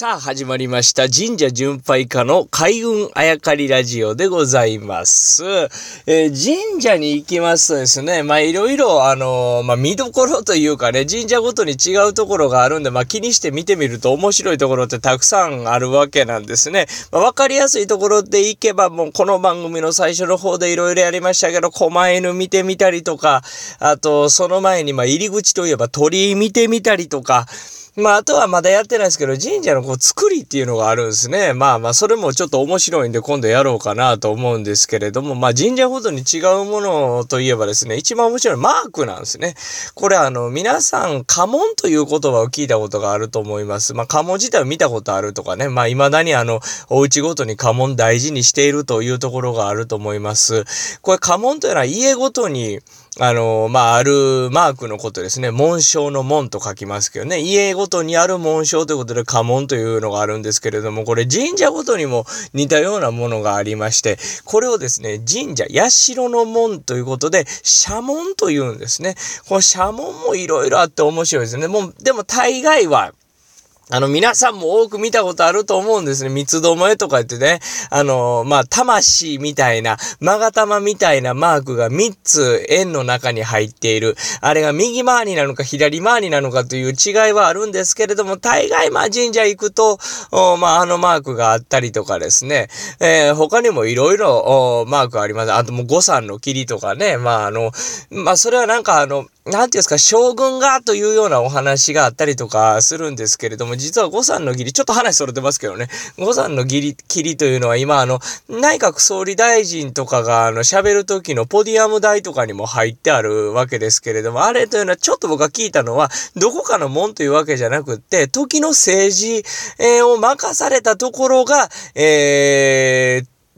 さあ、始まりました。神社巡拝家の開運あやかりラジオでございます。えー、神社に行きますとですね、まあ、いろいろ、あのー、まあ、見どころというかね、神社ごとに違うところがあるんで、まあ、気にして見てみると面白いところってたくさんあるわけなんですね。まあ、わかりやすいところで行けば、もうこの番組の最初の方でいろいろやりましたけど、狛犬見てみたりとか、あと、その前に、ま入り口といえば鳥居見てみたりとか、まあ、あとはまだやってないですけど、神社のこう作りっていうのがあるんですね。まあまあ、それもちょっと面白いんで今度やろうかなと思うんですけれども、まあ神社ごとに違うものといえばですね、一番面白いマークなんですね。これあの、皆さん、家紋という言葉を聞いたことがあると思います。まあ家紋自体を見たことあるとかね、まあ未だにあの、お家ごとに家紋大事にしているというところがあると思います。これ家紋というのは家ごとに、あの、まあ、あるマークのことですね。紋章の門と書きますけどね。家ごとにある紋章ということで家紋というのがあるんですけれども、これ神社ごとにも似たようなものがありまして、これをですね、神社、社の門ということで、社門というんですね。この社門もいろいろあって面白いですね。もう、でも大概は、あの、皆さんも多く見たことあると思うんですね。三つどもえとか言ってね。あの、まあ、魂みたいな、勾玉みたいなマークが3つ円の中に入っている。あれが右回りなのか左回りなのかという違いはあるんですけれども、大概まあ神社行くと、まあ、あのマークがあったりとかですね。えー、他にもいろいろマークあります。あともう五山の霧とかね。まあ、あの、まあ、それはなんかあの、なんていうんですか、将軍がというようなお話があったりとかするんですけれども、実は五山の義理、ちょっと話それてますけどね、五山の義理、切りというのは今、あの、内閣総理大臣とかが、あの、喋る時のポディアム台とかにも入ってあるわけですけれども、あれというのはちょっと僕が聞いたのは、どこかの門というわけじゃなくって、時の政治、えー、を任されたところが、えー、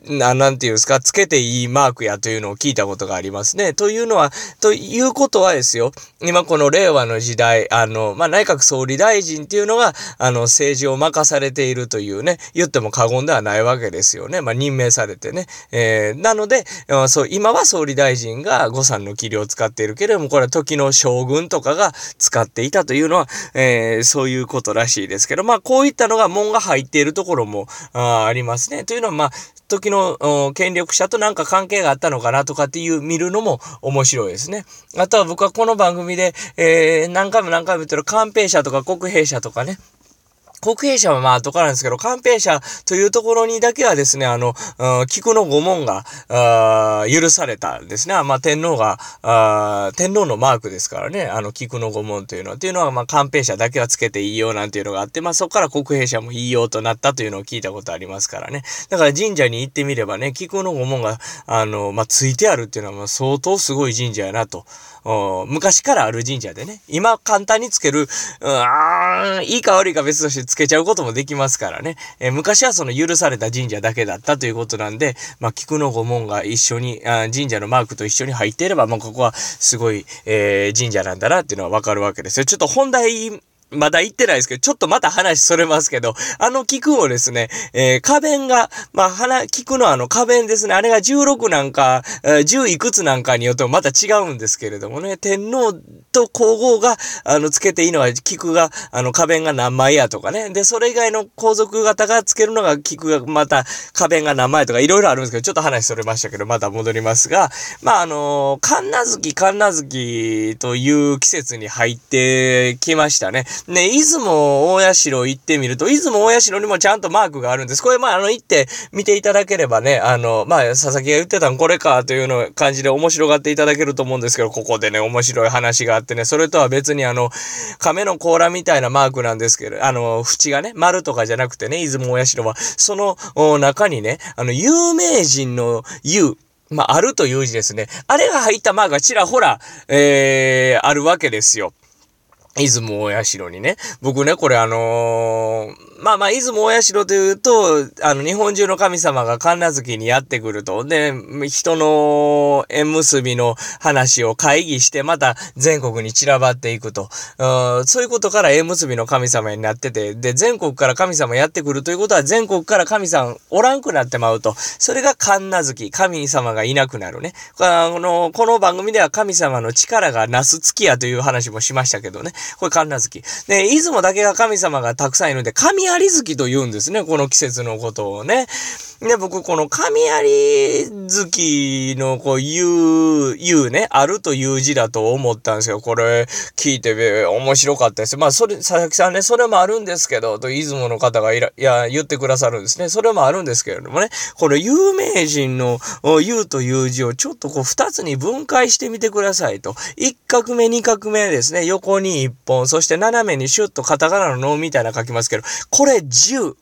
な、なんていうんですか、つけていいマークやというのを聞いたことがありますね。というのは、ということはですよ、今この令和の時代、あの、まあ、内閣総理大臣っていうのが、あの、政治を任されているというね、言っても過言ではないわけですよね。まあ、任命されてね。えー、なので、そう、今は総理大臣が誤算の器を使っているけれども、これは時の将軍とかが使っていたというのは、えー、そういうことらしいですけど、まあ、こういったのが門が入っているところもあありますね。というのは、まあ、時のの権力者となんか関係があったのかなとかっていう見るのも面白いですね。あとは僕はこの番組で、えー、何回も何回も言ってる官兵者とか国兵者とかね、国兵者はまあ後からなんですけど、官兵者というところにだけはですね、あの、菊の御門が、許されたんですね。まあ天皇が、天皇のマークですからね、あの菊の御門というのは。というのは、まあ官兵者だけはつけていいよなんていうのがあって、まあそこから国兵者もいいよとなったというのを聞いたことありますからね。だから神社に行ってみればね、菊の御門が、あの、まあついてあるっていうのは、まあ相当すごい神社やなと。昔からある神社でね、今簡単につける、うん、いいか悪いか別としてつけちゃうこともできますからね、えー、昔はその許された神社だけだったということなんで、まあ、菊の御門が一緒に、あ神社のマークと一緒に入っていれば、まあ、ここはすごい、えー、神社なんだなっていうのはわかるわけですよ。ちょっと本題まだ行ってないですけど、ちょっとまた話それますけど、あの菊をですね、えー、花弁が、まあ、花、菊のあの花弁ですね、あれが16なんか、10いくつなんかによってもまた違うんですけれどもね、天皇と皇后が、あの、つけていいのは菊が、あの、花弁が何枚やとかね。で、それ以外の皇族方がつけるのが菊がまた花弁が何枚とかいろいろあるんですけど、ちょっと話それましたけど、また戻りますが、まあ、あの、神奈月、神奈月という季節に入ってきましたね。ね、出雲大社行ってみると、出雲大社にもちゃんとマークがあるんです。これ、まあ、あの、行って見ていただければね、あの、まあ、佐々木が言ってたんこれかというの感じで面白がっていただけると思うんですけど、ここでね、面白い話があってね、それとは別にあの、亀の甲羅みたいなマークなんですけど、あの、縁がね、丸とかじゃなくてね、出雲大社は、その中にね、あの、有名人の有、まあ、あるという字ですね。あれが入ったマークがちらほら、えー、あるわけですよ。出雲大社にね。僕ね、これあのーまあまあ、出雲大社というと、あの、日本中の神様が神奈月にやってくると。で、人の縁結びの話を会議して、また全国に散らばっていくと。うそういうことから縁結びの神様になってて、で、全国から神様やってくるということは、全国から神さんおらんくなってまうと。それが神奈月、神様がいなくなるね。この、この番組では神様の力がなす月やという話もしましたけどね。これ神奈月。で、出雲だけが神様がたくさんいるんで、神有月と言うんですね。この季節のことをね。で、僕、この神有月の、こう、言う、言うね、あるという字だと思ったんですよ。これ、聞いて、面白かったです。まあ、それ、佐々木さんね、それもあるんですけど、と、出雲の方がいら、いや、言ってくださるんですね。それもあるんですけれどもね、この有名人の、言うという字をちょっとこう、二つに分解してみてくださいと。一画目、二画目ですね、横に一本、そして斜めにシュッとカタカナの脳みたいな書きますけど、これ10。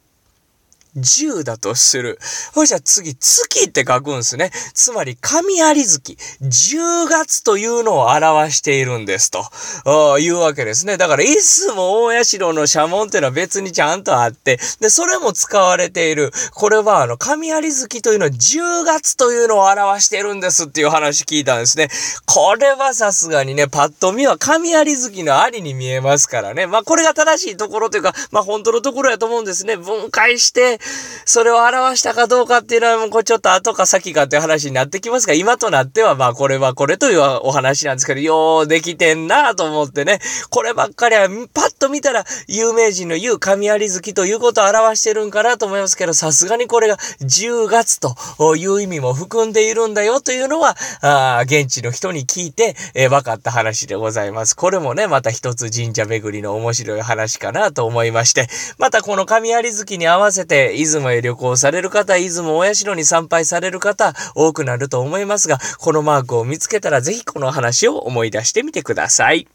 10だとする。ほいじゃ次、月って書くんですね。つまり、神有月。10月というのを表しているんですと、いうわけですね。だから、出雲大社の社門っていうのは別にちゃんとあって、で、それも使われている。これは、あの、神有月というのは10月というのを表しているんですっていう話聞いたんですね。これはさすがにね、パッと見は神有月のありに見えますからね。まあ、これが正しいところというか、まあ、本当のところやと思うんですね。分解して、それを表したかどうかっていうのはもうこれちょっと後か先かっていう話になってきますが、今となってはまあこれはこれというお話なんですけど、ようできてんなと思ってね、こればっかりはパッと見たら有名人の言う神有月ということを表してるんかなと思いますけど、さすがにこれが10月という意味も含んでいるんだよというのは、あ現地の人に聞いて、えー、分かった話でございます。これもね、また一つ神社巡りの面白い話かなと思いまして、またこの神有月に合わせて、出雲へ旅行される方、出雲大社に参拝される方、多くなると思いますが、このマークを見つけたらぜひこの話を思い出してみてください。